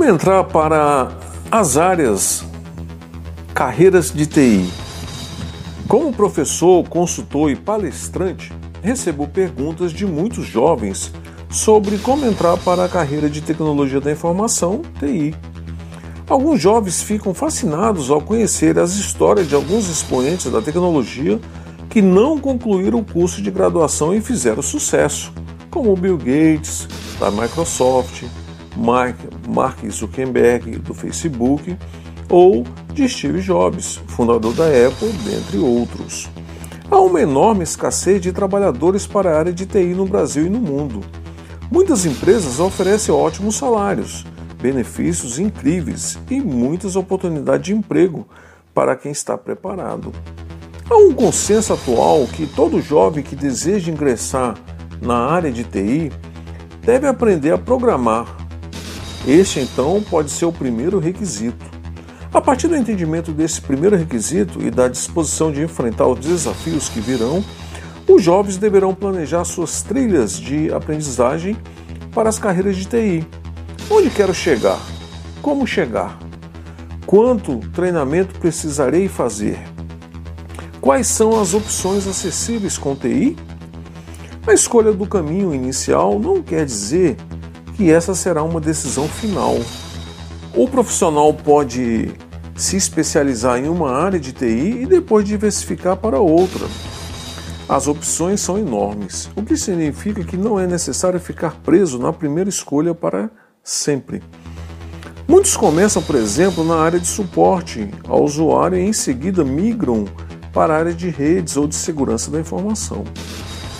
Como entrar para as áreas carreiras de TI? Como professor, consultor e palestrante, recebo perguntas de muitos jovens sobre como entrar para a carreira de tecnologia da informação, TI. Alguns jovens ficam fascinados ao conhecer as histórias de alguns expoentes da tecnologia que não concluíram o curso de graduação e fizeram sucesso, como Bill Gates, da Microsoft, Mark, Mark Zuckerberg do Facebook ou de Steve Jobs, fundador da Apple, dentre outros. Há uma enorme escassez de trabalhadores para a área de TI no Brasil e no mundo. Muitas empresas oferecem ótimos salários, benefícios incríveis e muitas oportunidades de emprego para quem está preparado. Há um consenso atual que todo jovem que deseja ingressar na área de TI deve aprender a programar este então pode ser o primeiro requisito. A partir do entendimento desse primeiro requisito e da disposição de enfrentar os desafios que virão, os jovens deverão planejar suas trilhas de aprendizagem para as carreiras de TI. Onde quero chegar? Como chegar? Quanto treinamento precisarei fazer? Quais são as opções acessíveis com TI? A escolha do caminho inicial não quer dizer que essa será uma decisão final. O profissional pode se especializar em uma área de TI e depois diversificar para outra. As opções são enormes, o que significa que não é necessário ficar preso na primeira escolha para sempre. Muitos começam, por exemplo, na área de suporte ao usuário e em seguida migram para a área de redes ou de segurança da informação.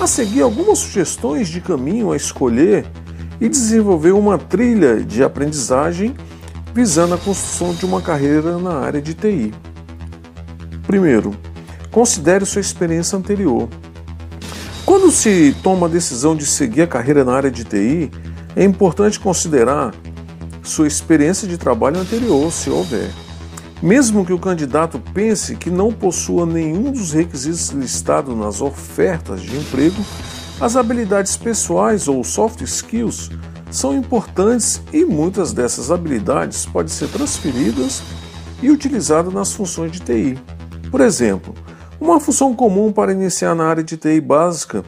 A seguir, algumas sugestões de caminho a escolher e desenvolveu uma trilha de aprendizagem visando a construção de uma carreira na área de TI. Primeiro, considere sua experiência anterior. Quando se toma a decisão de seguir a carreira na área de TI, é importante considerar sua experiência de trabalho anterior, se houver. Mesmo que o candidato pense que não possua nenhum dos requisitos listados nas ofertas de emprego, as habilidades pessoais ou soft skills são importantes e muitas dessas habilidades podem ser transferidas e utilizadas nas funções de TI. Por exemplo, uma função comum para iniciar na área de TI básica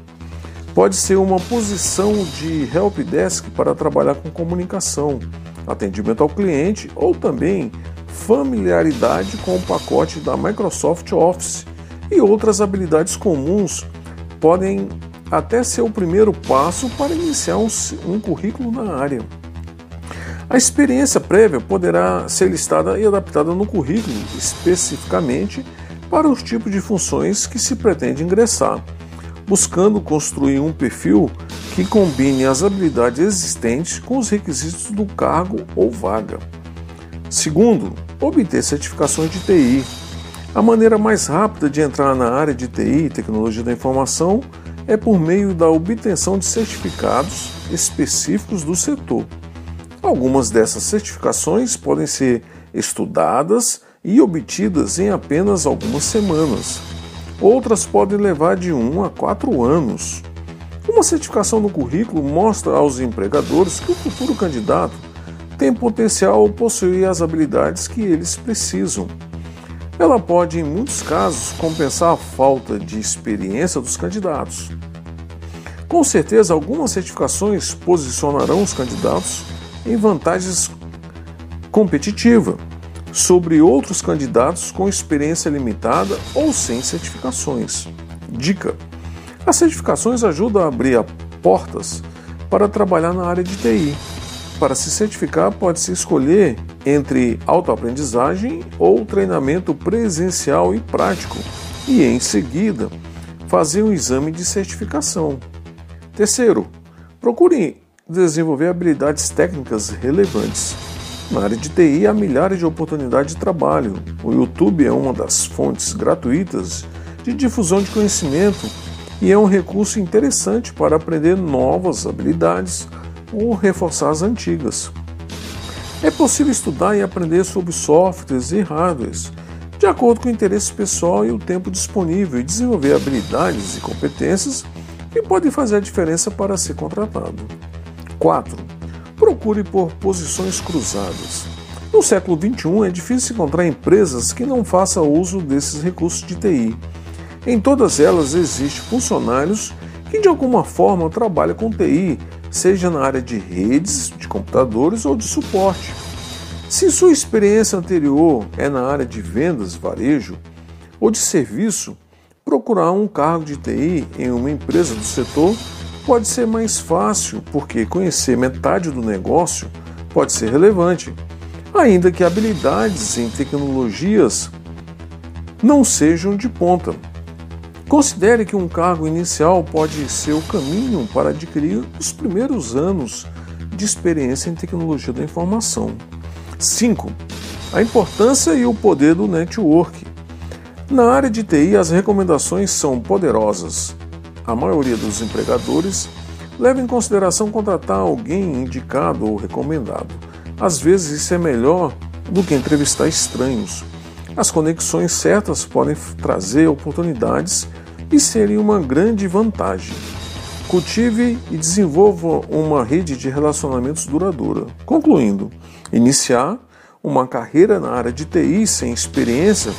pode ser uma posição de help desk para trabalhar com comunicação, atendimento ao cliente ou também familiaridade com o pacote da Microsoft Office e outras habilidades comuns podem até ser o primeiro passo para iniciar um, um currículo na área. A experiência prévia poderá ser listada e adaptada no currículo especificamente para os tipos de funções que se pretende ingressar, buscando construir um perfil que combine as habilidades existentes com os requisitos do cargo ou vaga. Segundo, obter certificações de TI. A maneira mais rápida de entrar na área de TI, tecnologia da informação, é por meio da obtenção de certificados específicos do setor. Algumas dessas certificações podem ser estudadas e obtidas em apenas algumas semanas. Outras podem levar de um a quatro anos. Uma certificação no currículo mostra aos empregadores que o futuro candidato tem potencial ou possui as habilidades que eles precisam. Ela pode, em muitos casos, compensar a falta de experiência dos candidatos. Com certeza, algumas certificações posicionarão os candidatos em vantagens competitiva sobre outros candidatos com experiência limitada ou sem certificações. Dica: as certificações ajudam a abrir portas para trabalhar na área de TI. Para se certificar, pode-se escolher entre autoaprendizagem ou treinamento presencial e prático, e em seguida fazer um exame de certificação. Terceiro, procure desenvolver habilidades técnicas relevantes. Na área de TI há milhares de oportunidades de trabalho. O YouTube é uma das fontes gratuitas de difusão de conhecimento e é um recurso interessante para aprender novas habilidades ou reforçar as antigas. É possível estudar e aprender sobre softwares e hardwares de acordo com o interesse pessoal e o tempo disponível e desenvolver habilidades e competências que podem fazer a diferença para ser contratado. 4. Procure por posições cruzadas. No século XXI é difícil encontrar empresas que não façam uso desses recursos de TI em todas elas existem funcionários que de alguma forma trabalham com TI, seja na área de redes, de computadores ou de suporte. Se sua experiência anterior é na área de vendas, varejo ou de serviço, procurar um cargo de TI em uma empresa do setor pode ser mais fácil, porque conhecer metade do negócio pode ser relevante, ainda que habilidades em tecnologias não sejam de ponta. Considere que um cargo inicial pode ser o caminho para adquirir os primeiros anos de experiência em tecnologia da informação. 5. A importância e o poder do network. Na área de TI, as recomendações são poderosas. A maioria dos empregadores leva em consideração contratar alguém indicado ou recomendado. Às vezes, isso é melhor do que entrevistar estranhos. As conexões certas podem trazer oportunidades e seria uma grande vantagem. Cultive e desenvolva uma rede de relacionamentos duradoura. Concluindo, iniciar uma carreira na área de TI sem experiência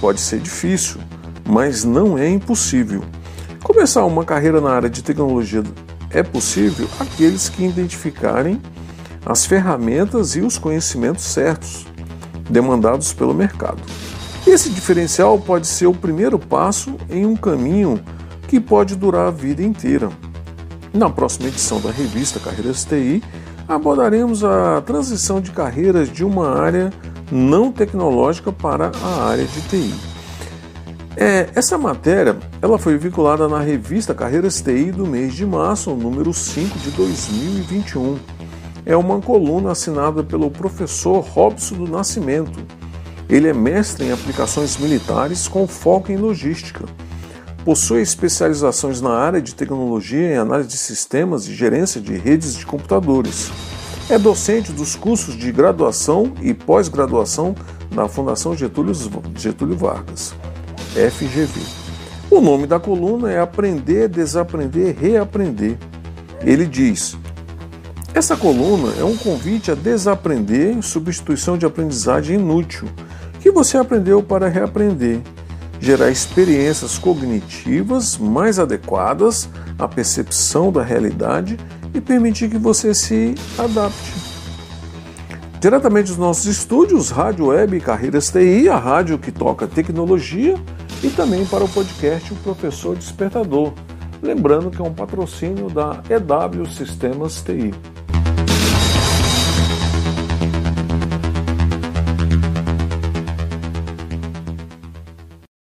pode ser difícil, mas não é impossível. Começar uma carreira na área de tecnologia é possível aqueles que identificarem as ferramentas e os conhecimentos certos demandados pelo mercado. Esse diferencial pode ser o primeiro passo em um caminho que pode durar a vida inteira. Na próxima edição da revista Carreiras TI, abordaremos a transição de carreiras de uma área não tecnológica para a área de TI. É, essa matéria ela foi vinculada na revista Carreiras TI do mês de março, número 5 de 2021. É uma coluna assinada pelo professor Robson do Nascimento ele é mestre em aplicações militares com foco em logística. Possui especializações na área de tecnologia em análise de sistemas e gerência de redes de computadores. É docente dos cursos de graduação e pós-graduação da Fundação Getúlio, Getúlio Vargas, FGV. O nome da coluna é Aprender, Desaprender, Reaprender. Ele diz: essa coluna é um convite a desaprender substituição de aprendizagem inútil que você aprendeu para reaprender, gerar experiências cognitivas mais adequadas à percepção da realidade e permitir que você se adapte. Diretamente dos nossos estúdios, Rádio Web e Carreiras TI, a rádio que toca tecnologia, e também para o podcast O Professor Despertador. Lembrando que é um patrocínio da EW Sistemas TI.